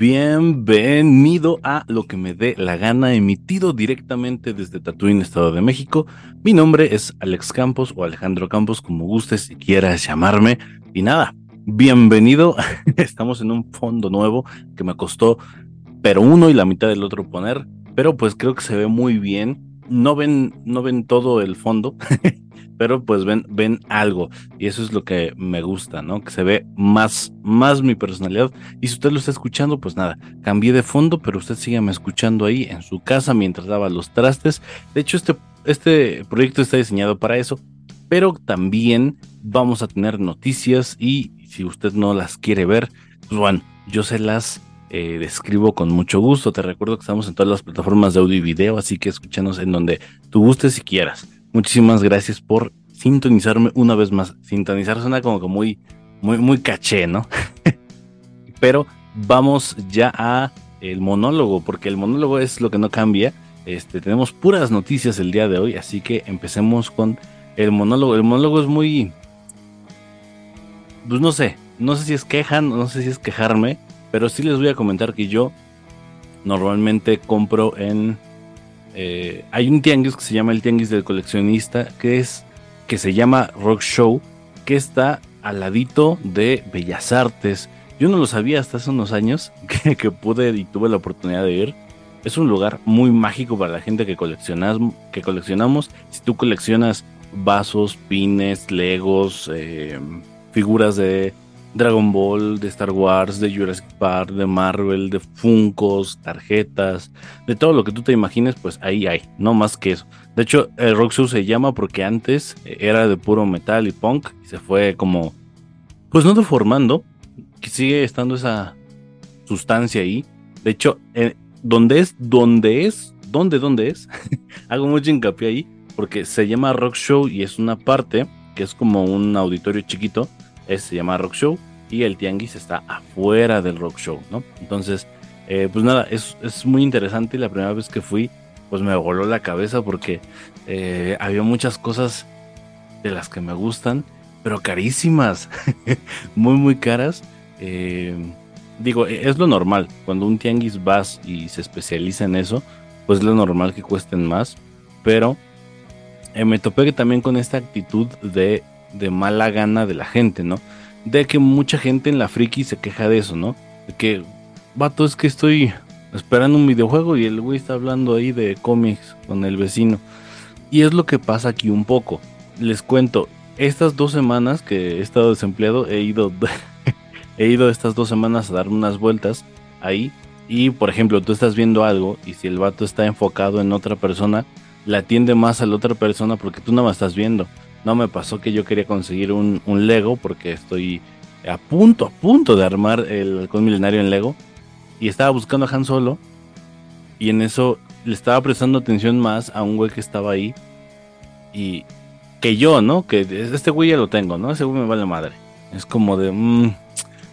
Bienvenido a Lo que me dé la gana, emitido directamente desde Tatuín, Estado de México. Mi nombre es Alex Campos o Alejandro Campos, como gustes si quieras llamarme. Y nada, bienvenido. Estamos en un fondo nuevo que me costó, pero uno y la mitad del otro poner, pero pues creo que se ve muy bien. No ven, no ven todo el fondo, pero pues ven, ven algo y eso es lo que me gusta, ¿no? Que se ve más, más mi personalidad y si usted lo está escuchando, pues nada, cambié de fondo, pero usted sígame escuchando ahí en su casa mientras daba los trastes. De hecho, este, este proyecto está diseñado para eso, pero también vamos a tener noticias y si usted no las quiere ver, pues bueno, yo se las eh, describo con mucho gusto. Te recuerdo que estamos en todas las plataformas de audio y video, así que escúchanos en donde tú gustes y quieras. Muchísimas gracias por sintonizarme una vez más. Sintonizar suena como que muy, muy, muy caché, ¿no? Pero vamos ya a el monólogo, porque el monólogo es lo que no cambia. Este, tenemos puras noticias el día de hoy, así que empecemos con el monólogo. El monólogo es muy, pues no sé, no sé si es quejan, no sé si es quejarme, pero sí les voy a comentar que yo normalmente compro en eh, hay un tianguis que se llama el tianguis del coleccionista, que es que se llama Rock Show, que está al ladito de Bellas Artes. Yo no lo sabía hasta hace unos años que, pude y tuve la oportunidad de ir. Es un lugar muy mágico para la gente que, coleccionas, que coleccionamos. Si tú coleccionas vasos, pines, legos, eh, figuras de Dragon Ball, de Star Wars, de Jurassic Park, de Marvel, de Funkos, tarjetas, de todo lo que tú te imagines, pues ahí hay, no más que eso. De hecho, el Rock Show se llama porque antes era de puro metal y punk y se fue como, pues no deformando, que sigue estando esa sustancia ahí. De hecho, eh, donde es, donde es, donde, dónde es, hago mucho hincapié ahí porque se llama Rock Show y es una parte que es como un auditorio chiquito se llama Rock Show y el Tianguis está afuera del Rock Show, ¿no? Entonces, eh, pues nada, es, muy interesante y la primera vez que fui, pues me voló la cabeza porque eh, había muchas cosas de las que me gustan, pero carísimas, muy, muy caras. Eh, digo, es lo normal, cuando un tianguis vas y se especializa en eso, pues es lo normal que cuesten más, pero me topé también con esta actitud de de mala gana de la gente, ¿no? De que mucha gente en la friki se queja de eso, ¿no? De que, vato, es que estoy esperando un videojuego y el güey está hablando ahí de cómics con el vecino. Y es lo que pasa aquí un poco. Les cuento, estas dos semanas que he estado desempleado, he ido, he ido estas dos semanas a dar unas vueltas ahí. Y por ejemplo, tú estás viendo algo y si el vato está enfocado en otra persona, la atiende más a la otra persona porque tú no me estás viendo. No me pasó que yo quería conseguir un, Lego porque estoy a punto, a punto de armar el halcón milenario en Lego. Y estaba buscando a Han Solo. Y en eso le estaba prestando atención más a un güey que estaba ahí. Y que yo, ¿no? Que este güey ya lo tengo, ¿no? Ese güey me vale madre. Es como de, mmm,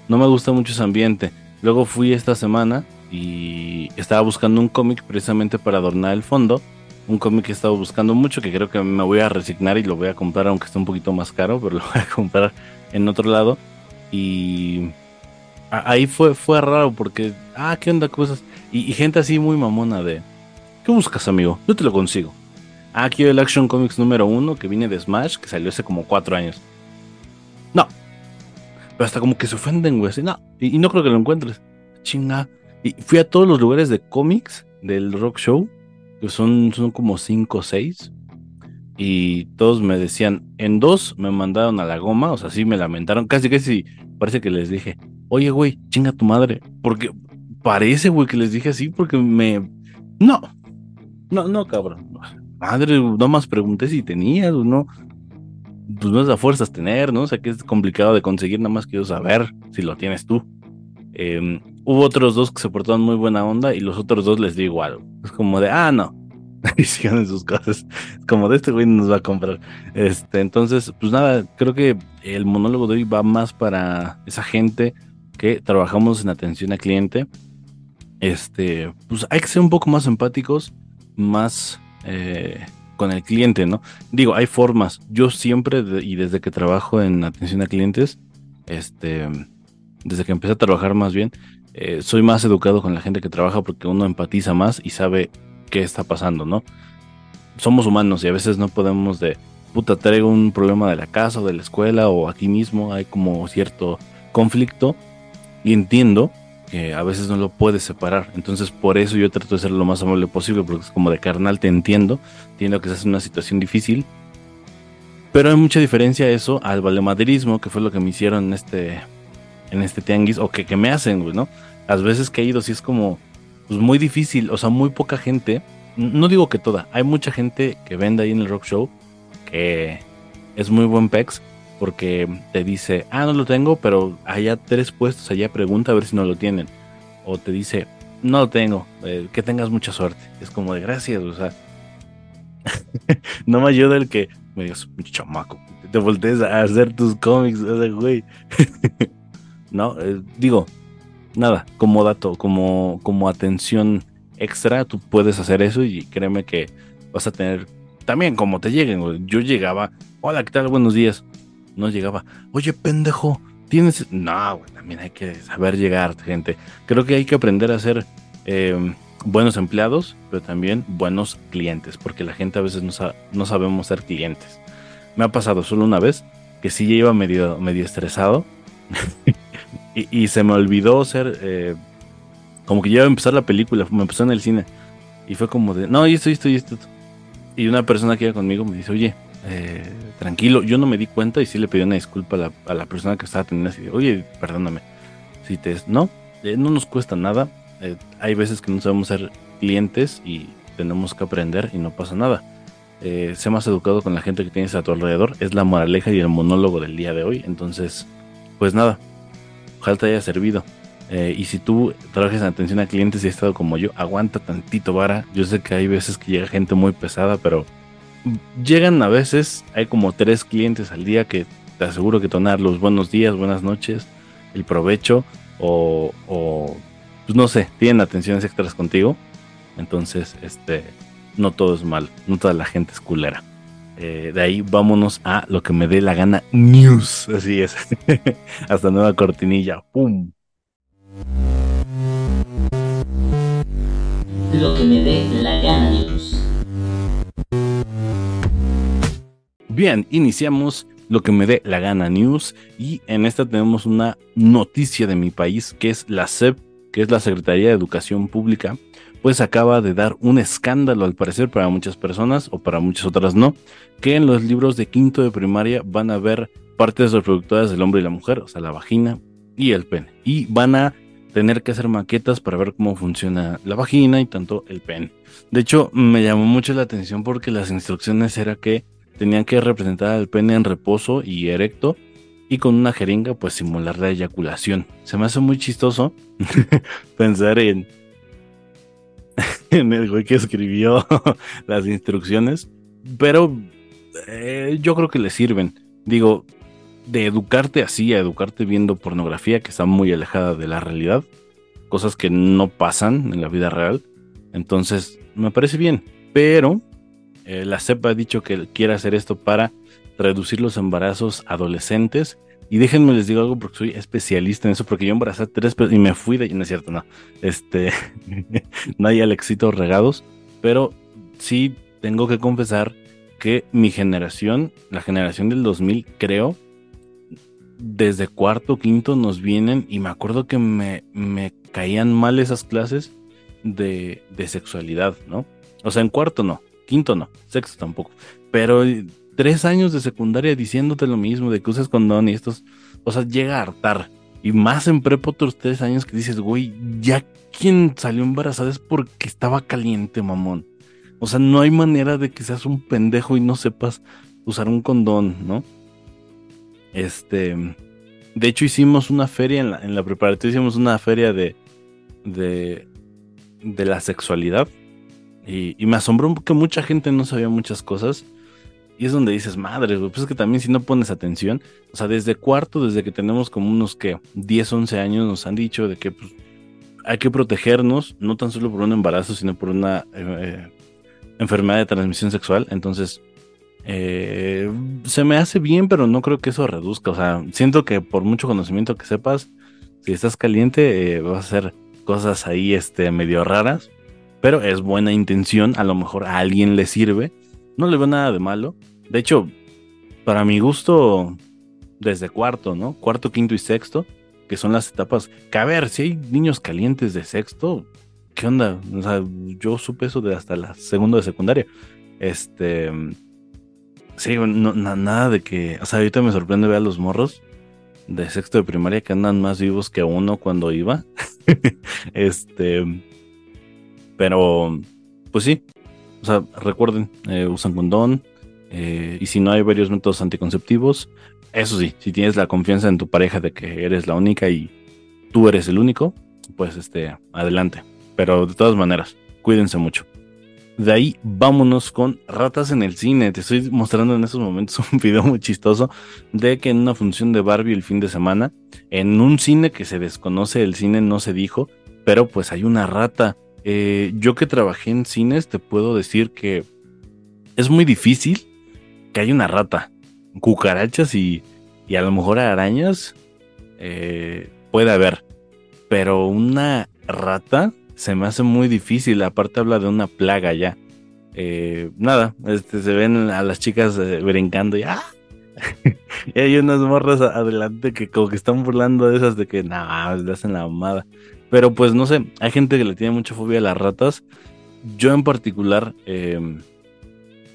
no me gusta mucho ese ambiente. Luego fui esta semana y estaba buscando un cómic precisamente para adornar el fondo un cómic que he estado buscando mucho, que creo que me voy a resignar y lo voy a comprar, aunque esté un poquito más caro, pero lo voy a comprar en otro lado. Y ahí fue, fue raro porque, ah, ¿qué onda? Cosas. Y, gente así muy mamona de, ¿qué buscas, amigo? Yo te lo consigo. Ah, aquí el Action Comics número uno que viene de Smash, que salió hace como cuatro años. No. Pero hasta como que se ofenden, güey. Así, no. Y, no creo que lo encuentres. Chinga. Y fui a todos los lugares de cómics del Rock Show son, son como cinco o seis. Y todos me decían, en dos me mandaron a la goma, o sea, sí me lamentaron, casi casi parece que les dije, oye, güey, chinga tu madre, porque parece, güey, que les dije así, porque me... No, no, no, cabrón. Madre, más pregunté si tenías o no. Pues no es a fuerzas tener, ¿no? O sea que es complicado de conseguir, nada más quiero saber si lo tienes tú. Eh, hubo otros dos que se portaron muy buena onda y los otros dos les di igual. Es como de, ah, no. Y sigan sus cosas. Es como de este güey nos va a comprar. Este, entonces, pues nada, creo que el monólogo de hoy va más para esa gente que trabajamos en atención al cliente. Este, pues hay que ser un poco más empáticos, más eh, con el cliente, ¿no? Digo, hay formas. Yo siempre, y desde que trabajo en atención a clientes, este desde que empecé a trabajar más bien, eh, soy más educado con la gente que trabaja porque uno empatiza más y sabe qué está pasando, ¿no? Somos humanos y a veces no podemos de, puta, traigo un problema de la casa o de la escuela o aquí mismo, hay como cierto conflicto y entiendo que a veces no lo puedes separar. Entonces por eso yo trato de ser lo más amable posible porque es como de carnal te entiendo, entiendo que estás en una situación difícil. Pero hay mucha diferencia eso al valemadrismo, que fue lo que me hicieron en este, en este tianguis, o que, que me hacen, güey, ¿no? Las veces que he ido sí es como pues, muy difícil, o sea, muy poca gente. No digo que toda, hay mucha gente que vende ahí en el rock show que es muy buen pex porque te dice, ah, no lo tengo, pero allá tres puestos, allá pregunta a ver si no lo tienen. O te dice, no lo tengo, eh, que tengas mucha suerte. Es como de gracias, o sea, no me ayuda el que me digas, chamaco, te voltees a hacer tus cómics, o sea, güey. no, eh, digo, nada, como dato, como, como atención extra, tú puedes hacer eso y créeme que vas a tener también como te lleguen, Yo llegaba, hola, ¿qué tal? Buenos días. No llegaba, oye, pendejo, tienes. No, también hay que saber llegar, gente. Creo que hay que aprender a ser em, buenos empleados, pero también buenos clientes, porque la gente a veces no, no sabemos ser clientes. Me ha pasado solo una vez que sí iba medio, medio estresado y, se me olvidó ser. Eh, como que ya iba a empezar la película, me empezó en el cine. Y fue como de, no, y esto, y esto, y esto. Y una persona que iba conmigo me dice, oye, eh, tranquilo, yo no me di cuenta y sí le pedí una disculpa a la, persona que estaba atendiendo así, oye, perdóname, si te... No, eh, no nos cuesta nada, eh, hay veces que no sabemos ser clientes y tenemos que aprender y no pasa nada. sé más educado con la gente que tienes a tu alrededor, es la moraleja y el monólogo del día de hoy, entonces, pues nada, ojalá te haya servido. y si tú trabajas en atención a clientes y has estado como yo, aguanta tantito vara. Yo sé que hay veces que llega gente muy pesada, pero llegan a veces, hay como tres clientes al día que te aseguro que dar los buenos días, buenas noches, el provecho o, pues no sé, tienen atenciones extras contigo. Entonces, este, no todo es mal, no toda la gente es culera. Eh, de ahí vámonos a lo que me dé la gana news. Así es. Hasta nueva cortinilla. ¡Pum! Lo que me dé la gana news. Bien, iniciamos lo que me dé la gana news y en esta tenemos una noticia de mi país que es la SEP, que es la Secretaría de Educación Pública, pues acaba de dar un escándalo al parecer para muchas personas o para muchas otras no, que en los libros de quinto de primaria van a ver partes reproductoras del hombre y la mujer, o sea, la vagina y el pene, y van a tener que hacer maquetas para ver cómo funciona la vagina y tanto el pene. De hecho, me llamó mucho la atención porque las instrucciones era que tenían que representar al pene en reposo y erecto y con una jeringa pues simular la eyaculación. Se me hace muy chistoso pensar en, en el güey que escribió las instrucciones, pero eh, yo creo que le sirven. Digo, de educarte así a educarte viendo pornografía que está muy alejada de la realidad, cosas que no pasan en la vida real. Entonces, me parece bien, pero eh, la CEP ha dicho que quiere hacer esto para reducir los embarazos adolescentes. Y déjenme les digo algo porque soy especialista en eso, porque yo embarazé tres y me fui de... No es cierto, no. Este, no hay Alexitos regados, pero sí tengo que confesar que mi generación, la generación del 2000, creo, desde cuarto, quinto nos vienen y me acuerdo que me, me caían mal esas clases de, de sexualidad, ¿no? O sea, en cuarto no, Quinto no, sexto tampoco. Pero tres años de secundaria diciéndote lo mismo, de que usas condón y estos, o sea, llega a hartar. Y más en prepo otros tres años que dices, güey, ya quien salió embarazada es porque estaba caliente, mamón. O sea, no hay manera de que seas un pendejo y no sepas usar un condón, ¿no? Este, de hecho hicimos una feria en la, en la preparatoria, hicimos una feria de, de, de la sexualidad y, me asombró que mucha gente no sabía muchas cosas. Y es donde dices, madre, pues es que también si no pones atención, o sea, desde cuarto, desde que tenemos como unos que 10, 11 años, nos han dicho de que pues, hay que protegernos, no tan solo por un embarazo, sino por una eh, enfermedad de transmisión sexual. Entonces, eh, se me hace bien, pero no creo que eso reduzca. O sea, siento que por mucho conocimiento que sepas, Si estás caliente, eh, vas a hacer cosas ahí este, medio raras, pero es buena intención, a lo mejor a alguien le sirve, no le veo nada de malo. De hecho, para mi gusto, desde cuarto, ¿no? Cuarto, quinto y sexto, que son las etapas. Que a ver, si hay niños calientes de sexto, ¿qué onda? O sea, yo supe eso de hasta la segunda de secundaria. Este. Sí, no, nada de que. O sea, ahorita me sorprende ver a los morros de sexto de primaria que andan más vivos que uno cuando iba. este. Pero, pues sí. O sea, recuerden, eh, usan condón. Eh, y si no hay varios métodos anticonceptivos, eso sí, si tienes la confianza en tu pareja de que eres la única y tú eres el único, pues este, adelante. Pero de todas maneras, cuídense mucho. De ahí vámonos con ratas en el cine. Te estoy mostrando en estos momentos un video muy chistoso de que en una función de Barbie el fin de semana, en un cine que se desconoce, el cine no se dijo, pero pues hay una rata. Eh, yo que trabajé en cines te puedo decir que es muy difícil que haya una rata. Cucarachas y, y a lo mejor arañas eh, puede haber, pero una rata se me hace muy difícil. Aparte habla de una plaga ya. Eh, nada, este, se ven a las chicas eh, brincando y, ¡ah! y hay unas morras adelante que como que están burlando de esas de que nada, le hacen la mamada. Pero pues no sé, hay gente que le tiene mucha fobia a las ratas. Yo en particular, em,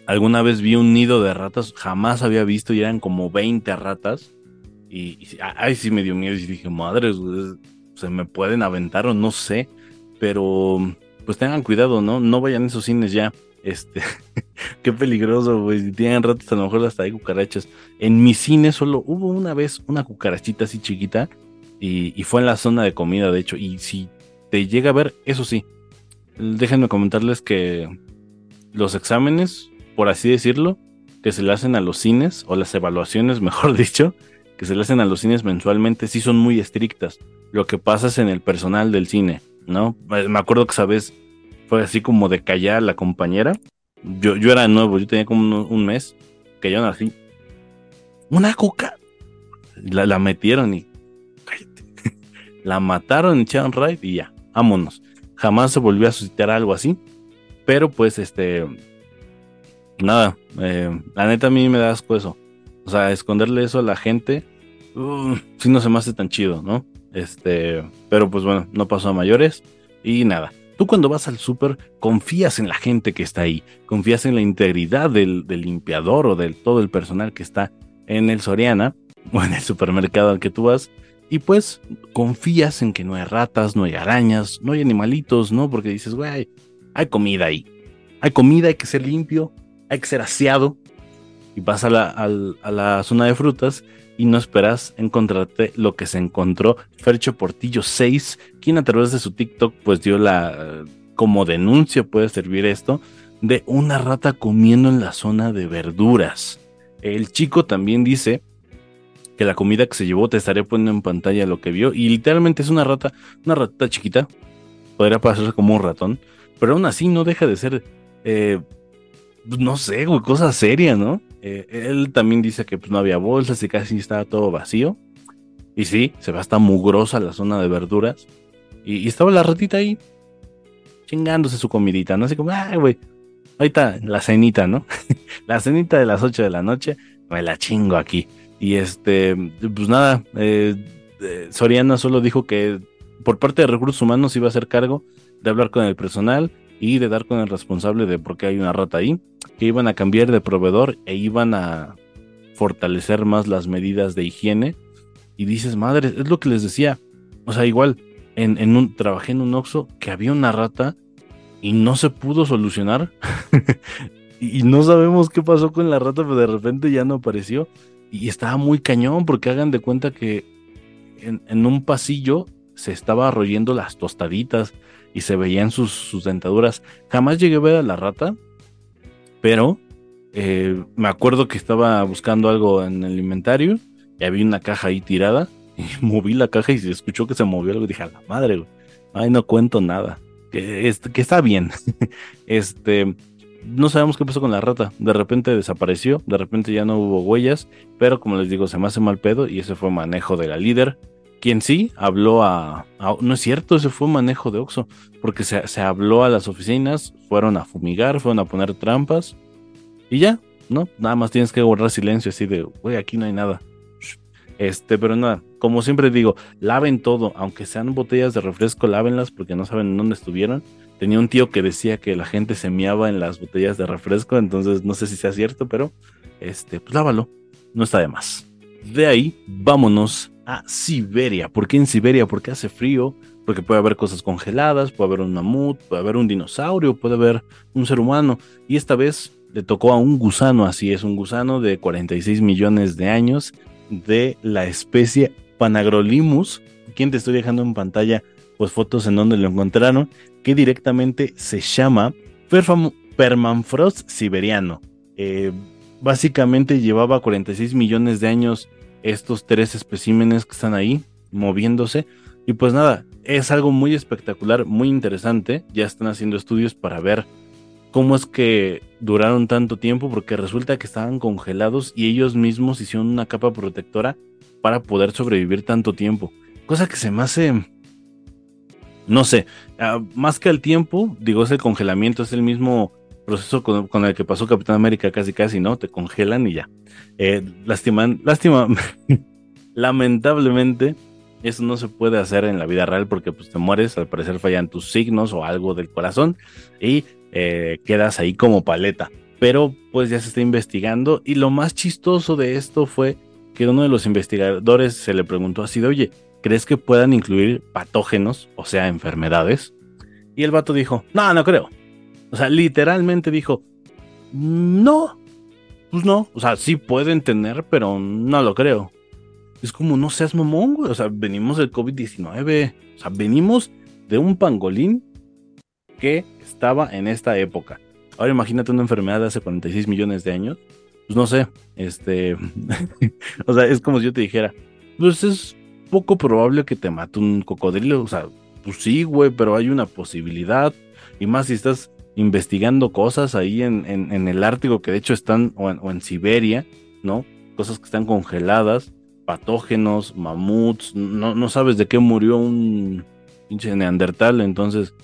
alguna vez vi un nido de ratas, jamás había visto y eran como 20 ratas. Y, y ay, sí me dio miedo y dije, madre, se me pueden aventar o no sé pero pues tengan cuidado, ¿no? No vayan a esos cines ya. Este, qué peligroso, güey. Si tienen ratos, a lo mejor hasta hay cucarachas. En mi cine solo hubo una vez una cucarachita así chiquita y, fue en la zona de comida, de hecho. Y si te llega a ver, eso sí, déjenme comentarles que los exámenes, por así decirlo, que se le hacen a los cines, o las evaluaciones, mejor dicho, que se le hacen a los cines mensualmente, sí son muy estrictas. Lo que pasa es en el personal del cine ¿no? Me acuerdo que, ¿sabes? Fue así como de callar la compañera. Yo, yo era nuevo, yo tenía como un, mes, que yo así. Una cuca. La, la metieron y. la mataron, echaron raid y ya, vámonos. Jamás se volvió a suscitar algo así. Pero pues, este. Nada, eh, la neta a mí me da asco eso. O sea, esconderle eso a la gente, uh, no se me hace tan chido, ¿no? Este, pero pues bueno, no pasó a mayores y nada. Tú cuando vas al súper confías en la gente que está ahí, confías en la integridad del, limpiador o del todo el personal que está en el Soriana o en el supermercado al que tú vas y pues confías en que no hay ratas, no hay arañas, no hay animalitos, ¿no? Porque dices, güey, hay comida ahí. Hay comida, hay que ser limpio, hay que ser aseado. Y vas a la, zona de frutas y no esperas encontrarte lo que se encontró Fercho Portillo 6, quien a través de su TikTok pues dio la como denuncia puede servir esto de una rata comiendo en la zona de verduras. El chico también dice que la comida que se llevó te estaré poniendo en pantalla lo que vio y literalmente es una rata, una rata chiquita, podría pasarse como un ratón, pero aún así no deja de ser eh, no sé, güey, cosa seria, ¿no? Eh, él también dice que pues, no había bolsas y casi estaba todo vacío. Y sí, se ve hasta mugrosa la zona de verduras. Y, estaba la ratita ahí, chingándose su comidita, ¿no? Así como, ay, güey, ahorita la cenita, ¿no? la cenita de las 8 de la noche, me la chingo aquí. Y este, pues nada, eh, eh, Soriana solo dijo que por parte de recursos humanos iba a hacer cargo de hablar con el personal y de dar con el responsable de por qué hay una rata ahí, que iban a cambiar de proveedor e iban a fortalecer más las medidas de higiene. Y dices, madre, es lo que les decía. O sea, igual, en, un, trabajé en un Oxxo que había una rata y no se pudo solucionar. y no sabemos qué pasó con la rata, pero de repente ya no apareció. Y estaba muy cañón, porque hagan de cuenta que en, en un pasillo se estaba arroyendo las tostaditas y se veían sus, dentaduras. Jamás llegué a ver a la rata, pero eh, me acuerdo que estaba buscando algo en el inventario y había una caja ahí tirada y moví la caja y se escuchó que se movió algo y dije, a la madre, Ay, no cuento nada. Que, que está bien. este, no sabemos qué pasó con la rata. De repente desapareció, de repente ya no hubo huellas, pero como les digo, se me hace mal pedo y ese fue manejo de la líder. quien sí habló a, No es cierto, ese fue manejo de Oxo, porque se, se, habló a las oficinas, fueron a fumigar, fueron a poner trampas y ya, ¿no? Nada más tienes que guardar silencio así de, güey, aquí no hay nada. Este, pero nada, como siempre digo, laven todo, aunque sean botellas de refresco, lávenlas porque no saben en dónde estuvieron. Tenía un tío que decía que la gente se miaba en las botellas de refresco, entonces no sé si sea cierto, pero este, pues lávalo, no está de más. De ahí, vámonos a Siberia. ¿Por qué en Siberia? Porque hace frío, porque puede haber cosas congeladas, puede haber un mamut, puede haber un dinosaurio, puede haber un ser humano. Y esta vez le tocó a un gusano, así es, un gusano de 46 millones de años de la especie Panagrolimus. Quien te estoy dejando en pantalla pues fotos en donde lo encontraron, que directamente se llama Permafrost siberiano. Eh, básicamente llevaba 46 millones de años estos tres especímenes que están ahí moviéndose. Y pues nada, es algo muy espectacular, muy interesante. Ya están haciendo estudios para ver cómo es que duraron tanto tiempo, porque resulta que estaban congelados y ellos mismos hicieron una capa protectora para poder sobrevivir tanto tiempo. Cosa que se me hace, no sé, ah, más que el tiempo, digo, es el congelamiento, es el mismo proceso con, el que pasó Capitán América casi casi, ¿no? Te congelan y ya. Eh, lastiman, lástima, lamentablemente eso no se puede hacer en la vida real porque pues te mueres, al parecer fallan tus signos o algo del corazón y eh, quedas ahí como paleta. Pero pues ya se está investigando y lo más chistoso de esto fue que uno de los investigadores se le preguntó así de, oye, ¿crees que puedan incluir patógenos, o sea, enfermedades? Y el vato dijo, no, no creo. O sea, literalmente dijo, no, pues no. O sea, sí pueden tener, pero no lo creo. Es como, no seas mamón, güey. O sea, venimos del COVID-19. O sea, venimos de un pangolín que estaba en esta época. Ahora imagínate una enfermedad de hace 46 millones de años. Pues no sé, este... o sea, es como si yo te dijera, pues es poco probable que te mate un cocodrilo. O sea, pues sí, güey, pero hay una posibilidad. Y más si estás investigando cosas ahí en, en, el Ártico, que de hecho están, o en, Siberia, ¿no? Cosas que están congeladas, patógenos, mamuts, no, no sabes de qué murió un pinche neandertal, entonces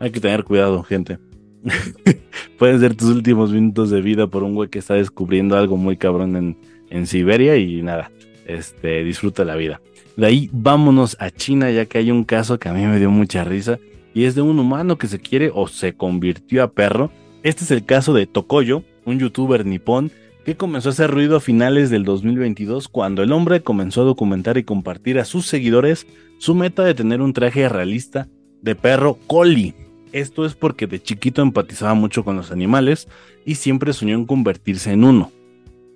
hay que tener cuidado, gente. Pueden ser tus últimos minutos de vida por un güey que está descubriendo algo muy cabrón en, en Siberia y nada, este, disfruta la vida. De ahí vámonos a China, ya que hay un caso que a mí me dio mucha risa y es de un humano que se quiere o se convirtió a perro. Este es el caso de Tokoyo, un youtuber nipón que comenzó a hacer ruido a finales del 2022 cuando el hombre comenzó a documentar y compartir a sus seguidores su meta de tener un traje realista de perro collie. Esto es porque de chiquito empatizaba mucho con los animales y siempre soñó en convertirse en uno,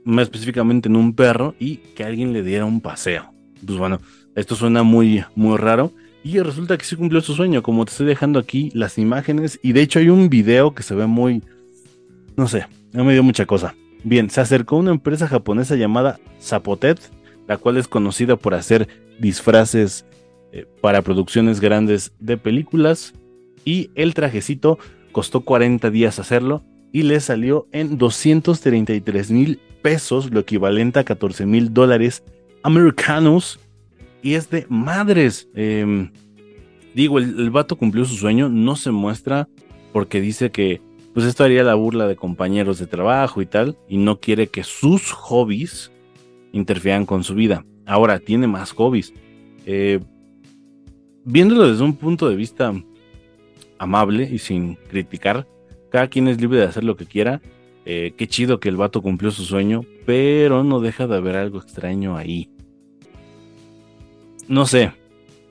más específicamente en un perro y que alguien le diera un paseo. Pues bueno, esto suena muy muy raro y resulta que sí cumplió su sueño, como te estoy dejando aquí las imágenes. Y de hecho hay un video que se ve muy... No sé, me dio mucha cosa. Bien, se acercó una empresa japonesa llamada Zapotet, la cual es conocida por hacer disfraces eh, para producciones grandes de películas. Y el trajecito costó 40 días hacerlo y le salió en 233 mil pesos, lo equivalente a 14 mil dólares americanos y es de madres. Em, digo, el, vato cumplió su sueño, no se muestra porque dice que pues esto haría la burla de compañeros de trabajo y tal, y no quiere que sus hobbies interfieran con su vida. Ahora, tiene más hobbies. Eh, viéndolo desde un punto de vista amable y sin criticar, cada quien es libre de hacer lo que quiera. Eh, qué chido que el vato cumplió su sueño, pero no deja de haber algo extraño ahí no sé.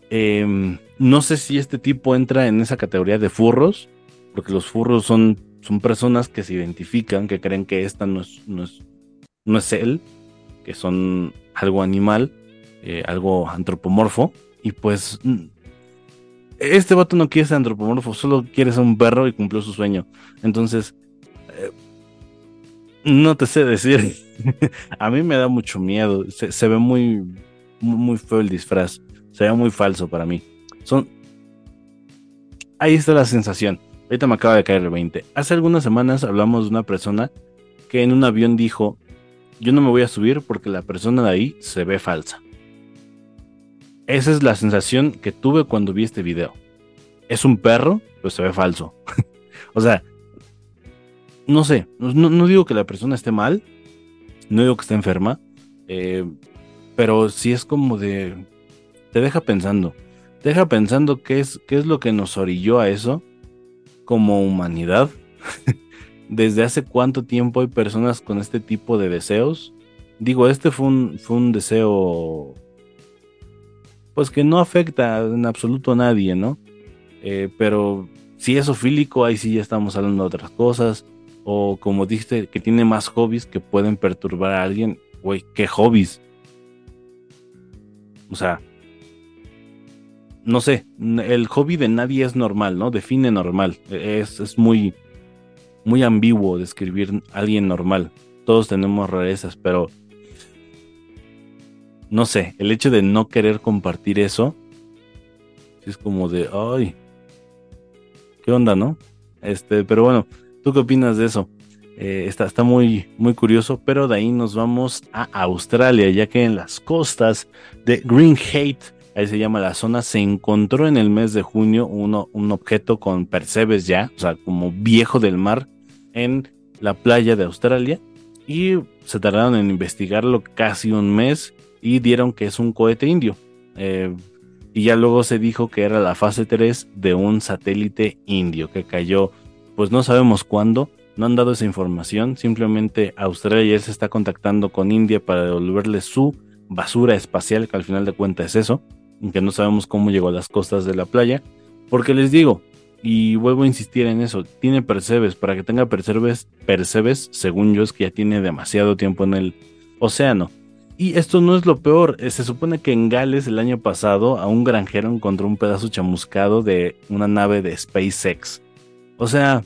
Em, no sé si este tipo entra en esa categoría de furros, porque los furros son, son personas que se identifican, que creen que esta no es, no es, no es él, que son algo animal, eh, algo antropomorfo, y pues este vato no quiere ser antropomorfo, solo quiere ser un perro y cumplió su sueño. Entonces, eh, no te sé decir. A mí me da mucho miedo. se ve muy muy feo el disfraz. Se ve muy falso para mí. Son. Ahí está la sensación. Ahorita me acaba de caer el 20. Hace algunas semanas hablamos de una persona que en un avión dijo: Yo no me voy a subir porque la persona de ahí se ve falsa. esa es la sensación que tuve cuando vi este video. Es un perro, pero se ve falso. o sea, no sé, no, digo que la persona esté mal, no digo que esté enferma, eh, pero sí es como de... Te deja pensando, te deja pensando qué es, qué es lo que nos orilló a eso como humanidad. Desde hace cuánto tiempo hay personas con este tipo de deseos. Digo, este fue un, fue un deseo pues que no afecta en absoluto a nadie, ¿no? Eh, pero si es ofílico, ahí sí ya estamos hablando de otras cosas. O como dijiste, que tiene más hobbies que pueden perturbar a alguien. Güey, ¿qué hobbies? O sea, no sé, el hobby de nadie es normal, ¿no? Define normal. Es, es muy, muy ambiguo describir a alguien normal. Todos tenemos rarezas, pero no sé, el hecho de no querer compartir eso es como de, ay, ¿qué onda, no? Este, pero bueno, ¿tú qué opinas de eso? Eh, está, está muy, muy curioso, pero de ahí nos vamos a Australia, ya que en las costas de Green Hate, ahí se llama la zona, se encontró en el mes de junio uno, un objeto con percebes ya, o sea, como viejo del mar, en la playa de Australia, y se tardaron en investigarlo casi un mes y dieron que es un cohete indio. Eh, y ya luego se dijo que era la fase 3 de un satélite indio que cayó, pues no sabemos cuándo, no han dado esa información, simplemente Australia se está contactando con India para devolverle su basura espacial, que al final de cuentas es eso, que no sabemos cómo llegó a las costas de la playa, porque les digo, y vuelvo a insistir en eso, tiene percebes, para que tenga percebes, percebes, según yo es que ya tiene demasiado tiempo en el océano. Y esto no es lo peor. Eh, se supone que en Gales el año pasado a un granjero encontró un pedazo chamuscado de una nave de SpaceX. O sea,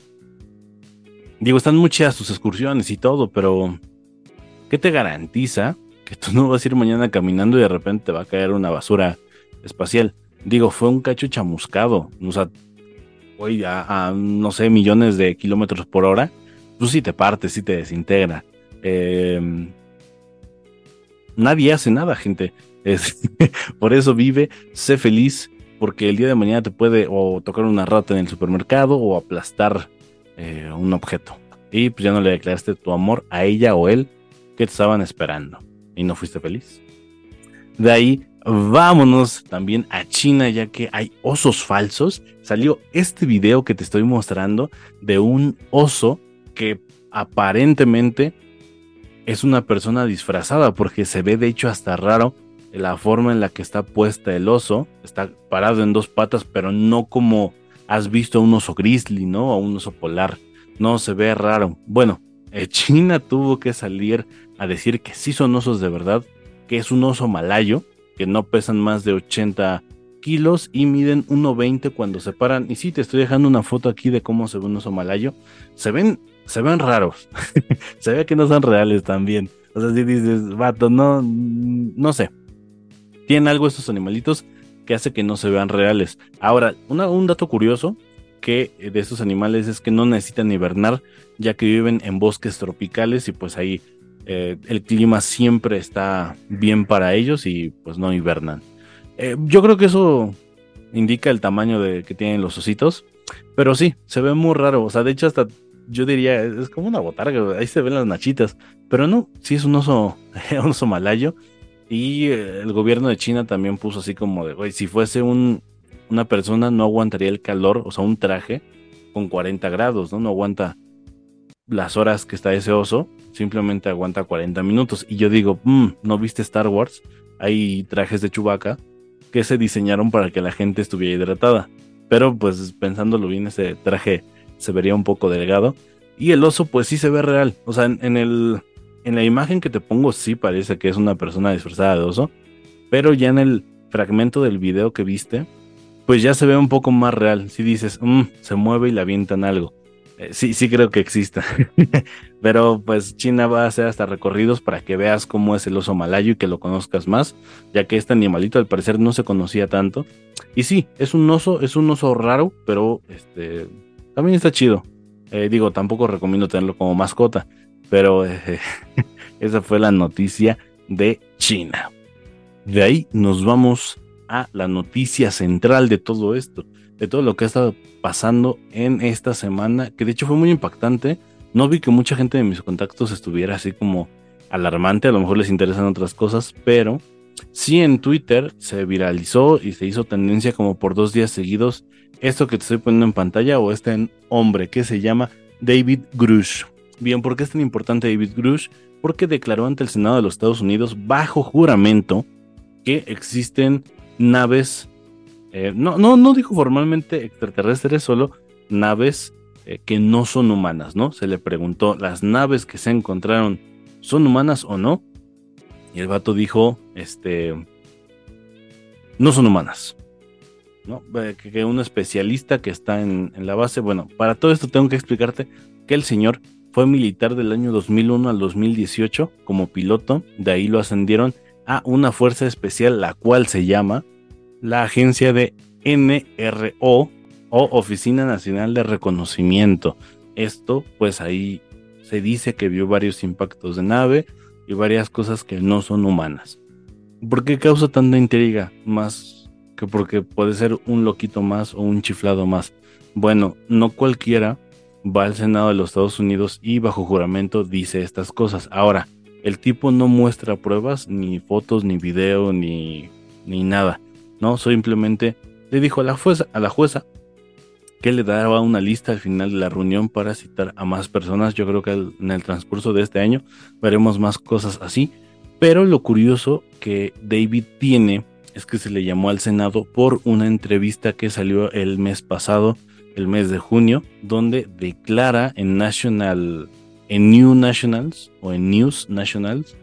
digo, están muchas sus excursiones y todo, pero ¿qué te garantiza que tú no vas a ir mañana caminando y de repente te va a caer una basura espacial? Digo, fue un cacho chamuscado. O sea, hoy a, no sé, millones de kilómetros por hora. Tú sí te partes, sí te desintegra. Eh, nadie hace nada, gente. Es, por eso vive, sé feliz, porque el día de mañana te puede o tocar una rata en el supermercado o aplastar eh, un objeto. Y pues ya no le declaraste tu amor a ella o él que te estaban esperando y no fuiste feliz. De ahí vámonos también a China ya que hay osos falsos. Salió este video que te estoy mostrando de un oso que aparentemente es una persona disfrazada porque se ve de hecho hasta raro la forma en la que está puesta el oso. Está parado en dos patas, pero no como has visto a un oso grizzly, ¿no? O un oso polar. No, se ve raro. Bueno, eh, China tuvo que salir a decir que sí son osos de verdad, que es un oso malayo, que no pesan más de 80 kilos y miden 1,20 cuando se paran. Y sí, te estoy dejando una foto aquí de cómo se ve un oso malayo. Se ven se ven raros. se ve que no son reales también. O sea, si dices, vato, no, no sé. Tienen algo estos animalitos que hace que no se vean reales. Ahora, un dato curioso que de estos animales es que no necesitan hibernar, ya que viven en bosques tropicales y pues ahí eh, el clima siempre está bien para ellos y pues no hibernan. Eh, yo creo que eso indica el tamaño de, que tienen los ositos, pero sí, se ve muy raro. O sea, de hecho hasta yo diría, es como una botarga, ahí se ven las nachitas, pero no, sí es un oso, un oso malayo. Y eh, el gobierno de China también puso así como de, güey, si fuese un, una persona no aguantaría el calor, o sea, un traje con 40 grados, ¿no? No aguanta las horas que está ese oso, simplemente aguanta 40 minutos. Y yo digo, mmm, ¿no viste Star Wars? Hay trajes de Chewbacca que se diseñaron para que la gente estuviera hidratada. Pero pues pensándolo bien, ese traje se vería un poco delgado. Y el oso, pues sí se ve real. O sea, en, el, en la imagen que te pongo, sí parece que es una persona disfrazada de oso. Pero ya en el fragmento del video que viste, pues ya se ve un poco más real. Si dices, mm, se mueve y le avientan algo. Eh, sí, sí creo que exista. Pero pues China va a hacer hasta recorridos para que veas cómo es el oso malayo y que lo conozcas más, ya que este animalito al parecer no se conocía tanto. Y sí, es un oso, es un oso raro, pero este también está chido. Eh, digo, tampoco recomiendo tenerlo como mascota, pero esa fue la noticia de China. De ahí nos vamos a la noticia central de todo esto, de todo lo que ha estado pasando en esta semana, que de hecho fue muy impactante. No vi que mucha gente de mis contactos estuviera así como alarmante, a lo mejor les interesan otras cosas, pero sí en Twitter se viralizó y se hizo tendencia como por dos días seguidos esto que te estoy poniendo en pantalla o este hombre que se llama David Grush. Bien, ¿por qué es tan importante David Grush? Porque declaró ante el Senado de los Estados Unidos bajo juramento que existen naves, eh, no, no, no dijo formalmente extraterrestres, solo naves eh, que no son humanas, ¿no? Se le preguntó, ¿las naves que se encontraron son humanas o no? Y el vato dijo, este, no son humanas. ¿no? Eh, que un especialista que está en, la base, bueno, para todo esto tengo que explicarte que el señor fue militar del año 2001 al 2018 como piloto, de ahí lo ascendieron a una fuerza especial, la cual se llama la agencia de NRO o Oficina Nacional de Reconocimiento. Esto, pues ahí se dice que vio varios impactos de nave y varias cosas que no son humanas. ¿Por qué causa tanta intriga? Más que porque puede ser un loquito más o un chiflado más. Bueno, no cualquiera va al Senado de los Estados Unidos y bajo juramento dice estas cosas. Ahora, el tipo no muestra pruebas, ni fotos, ni video, ni, ni nada. No, simplemente le dijo a la, jueza, a la jueza que le daba una lista al final de la reunión para citar a más personas. Yo creo que en el transcurso de este año veremos más cosas así. Pero lo curioso que David tiene es que se le llamó al Senado por una entrevista que salió el mes pasado, el mes de junio, donde declara en National, en New Nationals o en News Nationals,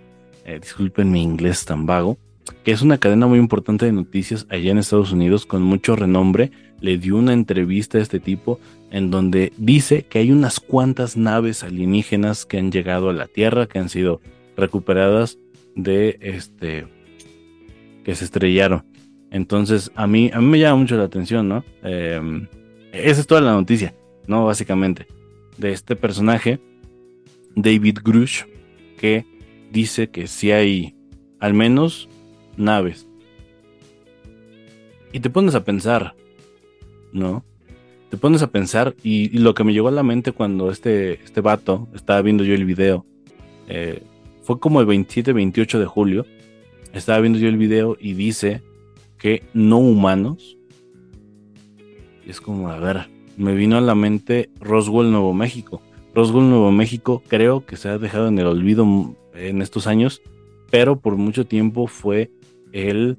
eh, disculpen mi inglés tan vago, que es una cadena muy importante de noticias allá en Estados Unidos con mucho renombre, le dio una entrevista a este tipo en donde dice que hay unas cuantas naves alienígenas que han llegado a la Tierra, que han sido recuperadas de este que se estrellaron. Entonces, a mí, a mí me llama mucho la atención, ¿no? Em, esa es toda la noticia, ¿no? Básicamente, de este personaje, David Grush, que dice que si hay al menos naves. Y te pones a pensar, ¿no? Te pones a pensar y, lo que me llegó a la mente cuando este, este vato estaba viendo yo el video, eh, fue como el 27-28 de julio, estaba viendo yo el video y dice que no humanos. Es como, a ver, me vino a la mente Roswell, Nuevo México. Roswell, Nuevo México, creo que se ha dejado en el olvido en estos años, pero por mucho tiempo fue el,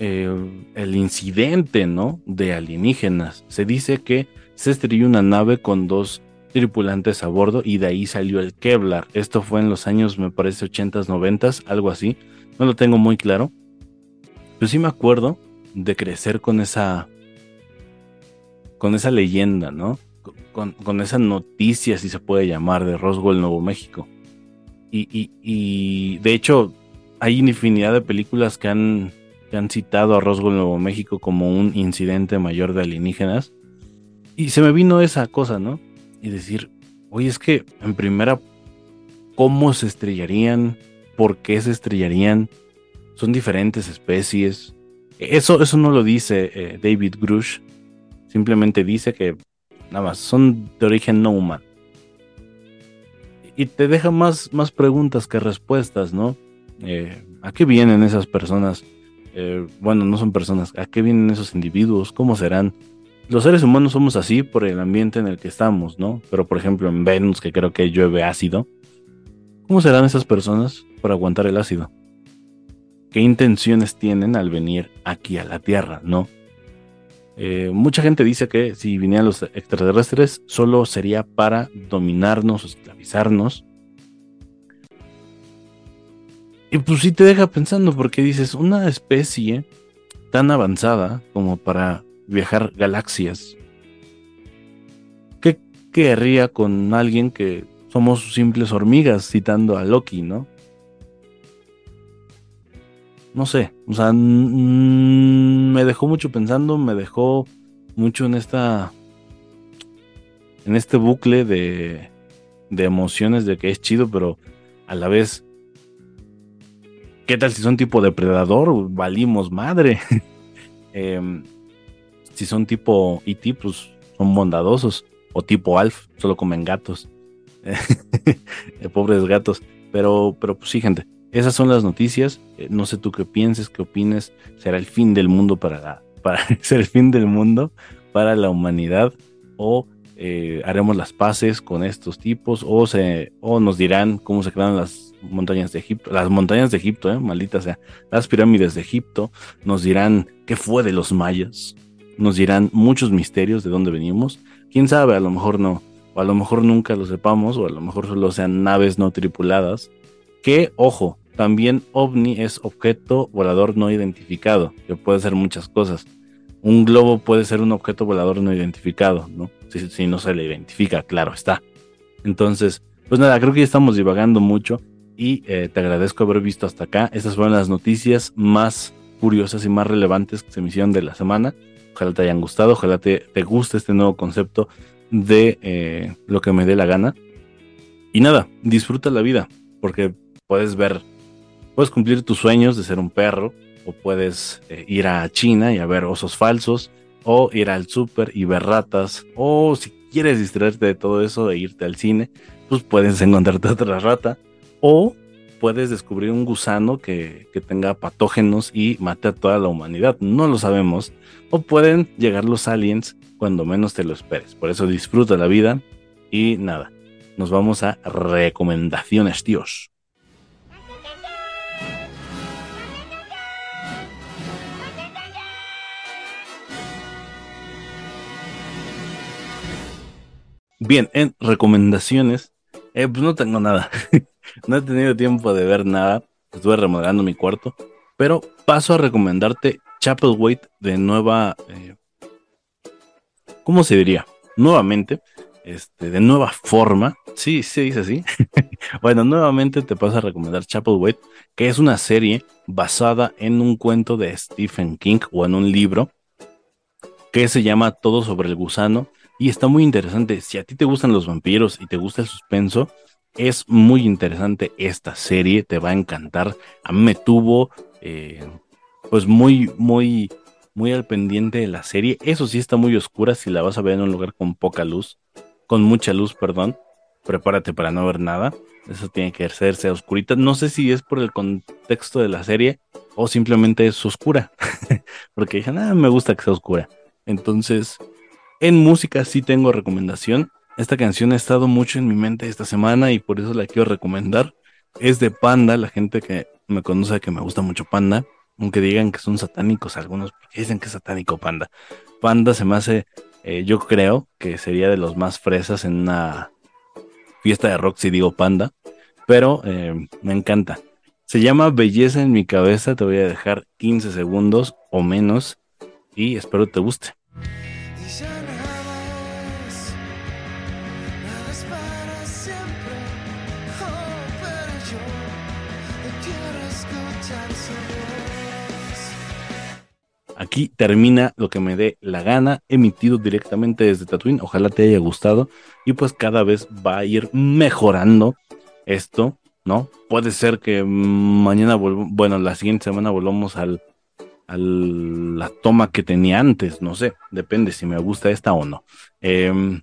eh, el incidente, ¿no? De alienígenas. Se dice que se estrelló una nave con dos tripulantes a bordo y de ahí salió el Kevlar. Esto fue en los años, me parece, 80s, 90s, algo así no lo tengo muy claro. Pero sí me acuerdo de crecer con esa. Con esa leyenda, ¿no? Con, esa noticia, si se puede llamar, de Roswell, Nuevo México. Y, y, de hecho, hay infinidad de películas que han, que han citado a Roswell, Nuevo México como un incidente mayor de alienígenas. Y se me vino esa cosa, ¿no? Y decir, oye, es que en primera, ¿cómo se estrellarían? por qué se estrellarían. Son diferentes especies. Eso, eso no lo dice eh, David Grush. Simplemente dice que nada más son de origen no humano. Y te deja más, más preguntas que respuestas, ¿no? Eh, ¿A qué vienen esas personas? Eh, bueno, no son personas. ¿A qué vienen esos individuos? ¿Cómo serán? Los seres humanos somos así por el ambiente en el que estamos, ¿no? Pero por ejemplo en Venus, que creo que llueve ácido, ¿Cómo serán esas personas para aguantar el ácido? ¿Qué intenciones tienen al venir aquí a la Tierra, no? Eh, mucha gente dice que si vinieran los extraterrestres solo sería para dominarnos esclavizarnos. Y pues sí te deja pensando porque dices, una especie tan avanzada como para viajar galaxias, ¿qué querría con alguien que somos simples hormigas, citando a Loki, ¿no? No sé, o sea, me dejó mucho pensando, me dejó mucho en esta. en este bucle de, de emociones de que es chido, pero a la vez ¿Qué tal si son tipo depredador? Valimos madre. Em, si son tipo E.T., pues son bondadosos. O tipo Alf, solo comen gatos. Pobres gatos. Pero, pero pues sí, gente. Esas son las noticias. Eh, no sé tú qué pienses, qué opines. ¿Será el fin del mundo para la, para ser el fin del mundo para la humanidad? ¿O eh, haremos las paces con estos tipos? ¿O, se, o nos dirán cómo se crearon las montañas de Egipto? Las montañas de Egipto, ¿eh? Maldita sea. Las pirámides de Egipto. Nos dirán qué fue de los mayas. Nos dirán muchos misterios de dónde venimos. Quién sabe, a lo mejor no. O a lo mejor nunca lo sepamos. O a lo mejor solo sean naves no tripuladas. Que, ojo, también ovni es objeto volador no identificado, que puede ser muchas cosas. Un globo puede ser un objeto volador no identificado, ¿no? Si, no se le identifica, claro está. Entonces, pues nada, creo que ya estamos divagando mucho y eh, te agradezco haber visto hasta acá. Estas fueron las noticias más curiosas y más relevantes que se me hicieron de la semana. Ojalá te hayan gustado, ojalá te, guste este nuevo concepto de eh, lo que me dé la gana. Y nada, disfruta la vida, porque puedes ver Puedes cumplir tus sueños de ser un perro, o puedes eh, ir a China y a ver osos falsos, o ir al súper y ver ratas, o si quieres distraerte de todo eso e irte al cine, pues puedes encontrarte otra rata, o puedes descubrir un gusano que, que tenga patógenos y mate a toda la humanidad, no lo sabemos, o pueden llegar los aliens cuando menos te lo esperes, por eso disfruta la vida y nada, nos vamos a recomendaciones, tíos. Bien, en recomendaciones, eh, pues no tengo nada. no he tenido tiempo de ver nada. Estuve remodelando mi cuarto. Pero paso a recomendarte Chapel Wait de nueva. Eh, ¿Cómo se diría? Nuevamente. Este, de nueva forma. Sí, se dice así. bueno, nuevamente te paso a recomendar Chapel Wait, que es una serie basada en un cuento de Stephen King o en un libro que se llama Todo sobre el gusano y está muy interesante. Si a ti te gustan los vampiros y te gusta el suspenso, es muy interesante esta serie, te va a encantar. A mí me tuvo, eh, pues muy, muy, muy al pendiente de la serie. Eso sí está muy oscura si la vas a ver en un lugar con poca luz, con mucha luz, perdón. Prepárate para no ver nada. Eso tiene que hacerse oscurita. No sé si es por el contexto de la serie o simplemente es oscura. Porque dije, nada, me gusta que sea oscura. Entonces, en música sí tengo recomendación. Esta canción ha estado mucho en mi mente esta semana y por eso la quiero recomendar. Es de Panda, la gente que me conoce que me gusta mucho Panda, aunque digan que son satánicos algunos, porque dicen que es satánico Panda. Panda se me hace, eh, yo creo que sería de los más fresas en una fiesta de rock si digo Panda, pero eh, me encanta. Se llama Belleza en mi cabeza, te voy a dejar 15 segundos o menos y espero te guste. Aquí termina lo que me dé la gana, emitido directamente desde Tatooine. Ojalá te haya gustado y pues cada vez va a ir mejorando esto, ¿no? Puede ser que mañana, bueno, la siguiente semana volvamos al, la toma que tenía antes, no sé, depende si me gusta esta o no. Em,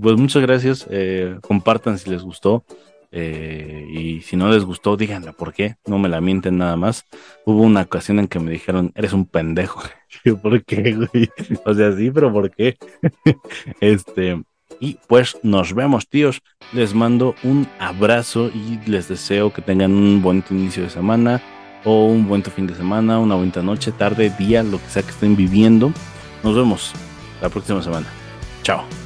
pues muchas gracias, eh, compartan si les gustó. Eh, y si no les gustó, díganme por qué, no me la mienten nada más. Hubo una ocasión en que me dijeron, eres un pendejo. ¿Por qué? O sea, sí, pero ¿por qué? este, y pues nos vemos, tíos. Les mando un abrazo y les deseo que tengan un buen inicio de semana o un buen fin de semana, una buena noche, tarde, día, lo que sea que estén viviendo. Nos vemos la próxima semana. Chao.